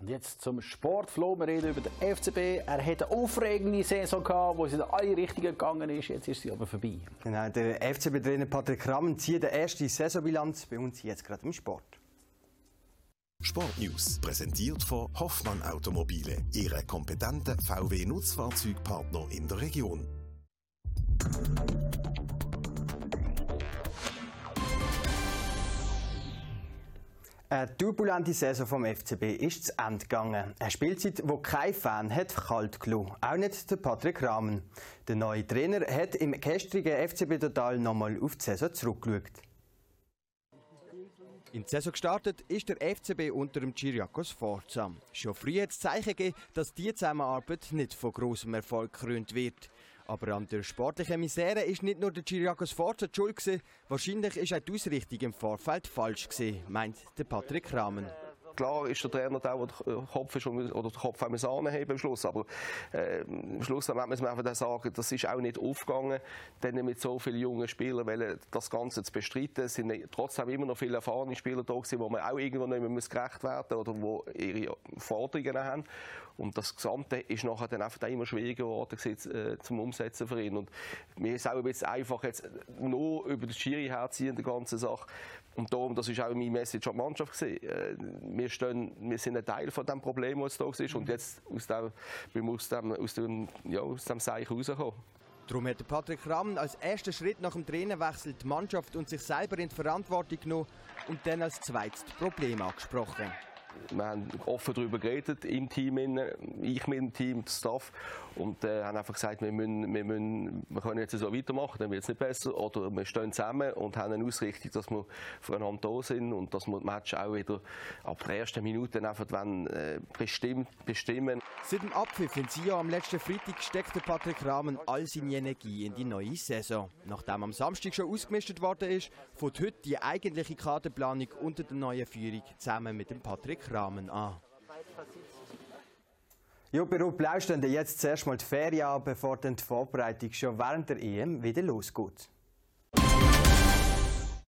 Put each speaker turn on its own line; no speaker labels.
Und jetzt zum Sportflow. Wir reden über den FCB. Er hatte eine aufregende Saison, gehabt, wo es in alle Richtungen gegangen ist. Jetzt ist sie aber vorbei.
Genau, der FCB-Trainer Patrick Ramm zieht die erste Saisonbilanz bei uns jetzt gerade im Sport.
Sportnews präsentiert von Hoffmann Automobile, Ihre kompetenten VW-Nutzfahrzeugpartner in der Region.
Eine turbulente Saison vom FCB ist zu Ende gegangen. Eine Spielzeit, wo kein Fan hat kalt gelassen. Auch nicht der Patrick Rahmen. Der neue Trainer hat im gestrigen FCB Total nochmal auf die Saison zurückgeschaut.
In die Saison gestartet ist der FCB unter dem Chiriakos Forza. Schon früh hat es Zeichen gegeben, dass diese Zusammenarbeit nicht von großem Erfolg gekrönt wird. Aber an der sportlichen Misere ist nicht nur der Chiriakos Forza schuld wahrscheinlich ist auch die Ausrichtung im Vorfeld falsch meint der Patrick Rahmen
klar ist der Trainer der, der den Kopf, ist, oder den Kopf haben anheben am Schluss. Aber äh, am Schluss muss man einfach sagen, das ist auch nicht aufgegangen, denn mit so vielen jungen Spielern weil das Ganze zu bestreiten. Es sind trotzdem immer noch viele erfahrene Spieler da gewesen, wo man auch irgendwo nicht mehr gerecht werden oder wo ihre Forderungen haben. Und das Gesamte ist nachher dann einfach immer schwieriger geworden äh, zum Umsetzen für ihn. Und mir ist auch ein einfach jetzt nur über das Schiri herziehen, die ganze Sache. Und darum, das ist auch meine Message an die Mannschaft gewesen. Äh, wir, stehen, wir sind ein Teil von dem Problem, das da ist. Und jetzt aus dem, wir aus dem, aus dem, ja, aus dem Seich rauskommen.
Darum hat Patrick Ramm als ersten Schritt nach dem Trainerwechsel die Mannschaft und sich selber in die Verantwortung genommen und dann als zweites Problem angesprochen
wir haben offen darüber geredet, im Team, ich mit dem Team, der Staff, und äh, haben einfach gesagt, wir, müssen, wir, müssen, wir können jetzt so weitermachen, dann wird es nicht besser. Oder wir stehen zusammen und haben eine Ausrichtung, dass wir voneinander da sind und dass wir das Match auch wieder ab der ersten Minute einfach wollen, äh, bestimmt, bestimmen.
Seit dem Abpfiff in Sion am letzten Freitag steckte Patrick Rahmen all seine Energie in die neue Saison. Nachdem am Samstag schon ausgemistet worden ist, fängt heute die eigentliche Kaderplanung unter der neuen Führung zusammen mit dem Patrick Rahmen an.
Ja, bei Rupp Blau stehen jetzt zuerst mal die Ferien an, bevor dann die Vorbereitung schon während der EM wieder losgeht.